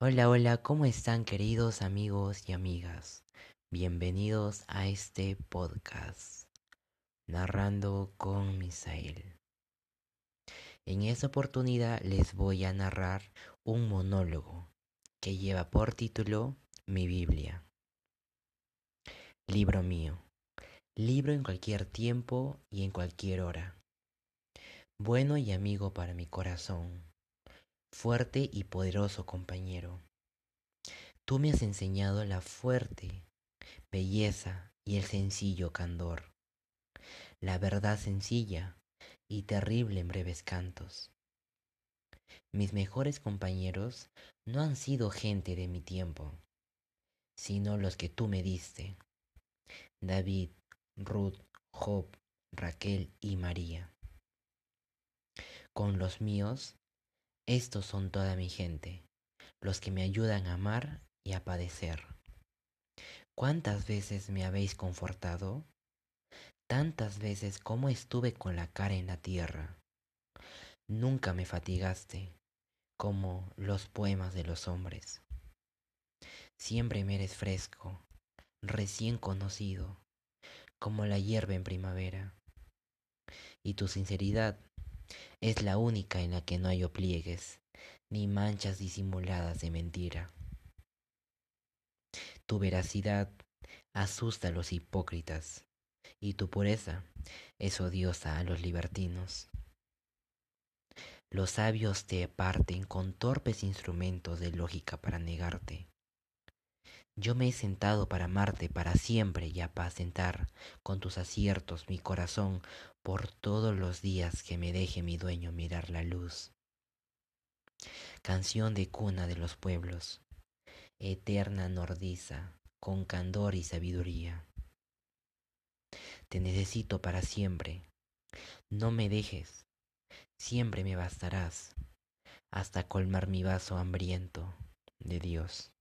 Hola, hola, ¿cómo están queridos amigos y amigas? Bienvenidos a este podcast, Narrando con Misael. En esta oportunidad les voy a narrar un monólogo que lleva por título Mi Biblia. Libro mío. Libro en cualquier tiempo y en cualquier hora. Bueno y amigo para mi corazón fuerte y poderoso compañero. Tú me has enseñado la fuerte belleza y el sencillo candor, la verdad sencilla y terrible en breves cantos. Mis mejores compañeros no han sido gente de mi tiempo, sino los que tú me diste, David, Ruth, Job, Raquel y María. Con los míos estos son toda mi gente, los que me ayudan a amar y a padecer. ¿Cuántas veces me habéis confortado? Tantas veces como estuve con la cara en la tierra. Nunca me fatigaste, como los poemas de los hombres. Siempre me eres fresco, recién conocido, como la hierba en primavera. Y tu sinceridad es la única en la que no hay pliegues, ni manchas disimuladas de mentira. Tu veracidad asusta a los hipócritas, y tu pureza es odiosa a los libertinos. Los sabios te parten con torpes instrumentos de lógica para negarte. Yo me he sentado para amarte para siempre y apacentar con tus aciertos mi corazón por todos los días que me deje mi dueño mirar la luz. Canción de cuna de los pueblos, eterna nordiza, con candor y sabiduría. Te necesito para siempre, no me dejes, siempre me bastarás, hasta colmar mi vaso hambriento de Dios.